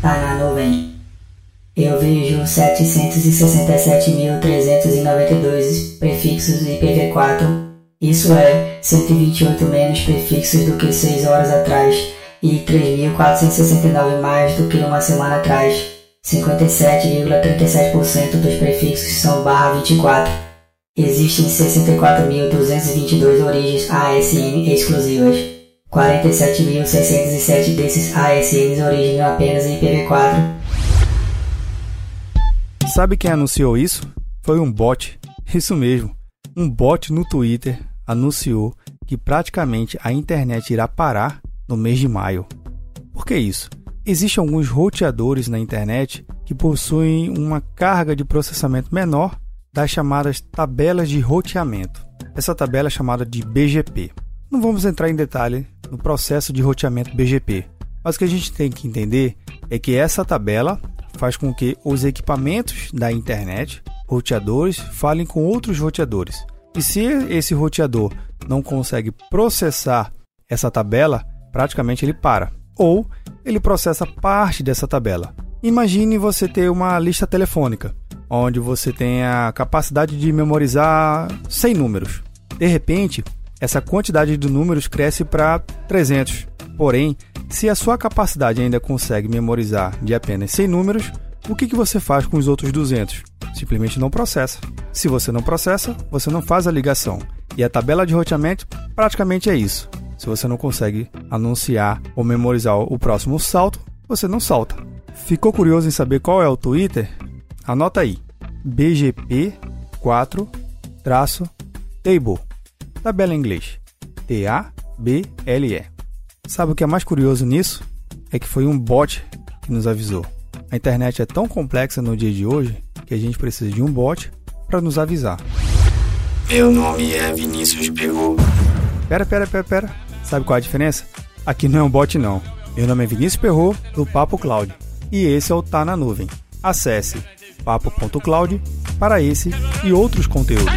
tá na nuvem. Eu vejo 767.392 prefixos IPv4, isso é 128 menos prefixos do que 6 horas atrás e 3.469 mais do que uma semana atrás. 57,37% dos prefixos são barra 24. Existem 64.222 origens ASN exclusivas. 47.607 desses ASNs originam apenas em IPv4. Sabe quem anunciou isso? Foi um bot. Isso mesmo. Um bot no Twitter anunciou que praticamente a internet irá parar no mês de maio. Por que isso? Existem alguns roteadores na internet que possuem uma carga de processamento menor das chamadas tabelas de roteamento. Essa tabela é chamada de BGP. Não vamos entrar em detalhe no processo de roteamento BGP, mas o que a gente tem que entender é que essa tabela faz com que os equipamentos da internet, roteadores, falem com outros roteadores. E se esse roteador não consegue processar essa tabela, praticamente ele para. Ou ele processa parte dessa tabela. Imagine você ter uma lista telefônica, onde você tem a capacidade de memorizar 100 números. De repente, essa quantidade de números cresce para 300. Porém, se a sua capacidade ainda consegue memorizar de apenas 100 números, o que, que você faz com os outros 200? Simplesmente não processa. Se você não processa, você não faz a ligação. E a tabela de roteamento praticamente é isso. Se você não consegue anunciar ou memorizar o próximo salto, você não salta. Ficou curioso em saber qual é o Twitter? Anota aí: BGP4-table. Tabela em inglês: T-A-B-L-E. Sabe o que é mais curioso nisso? É que foi um bot que nos avisou. A internet é tão complexa no dia de hoje que a gente precisa de um bot para nos avisar. Meu nome é Vinícius Perro. Pera, pera, pera, pera. Sabe qual é a diferença? Aqui não é um bot não. Meu nome é Vinícius Perro do Papo Cloud e esse é o Tá na Nuvem. Acesse papo.cloud para esse e outros conteúdos.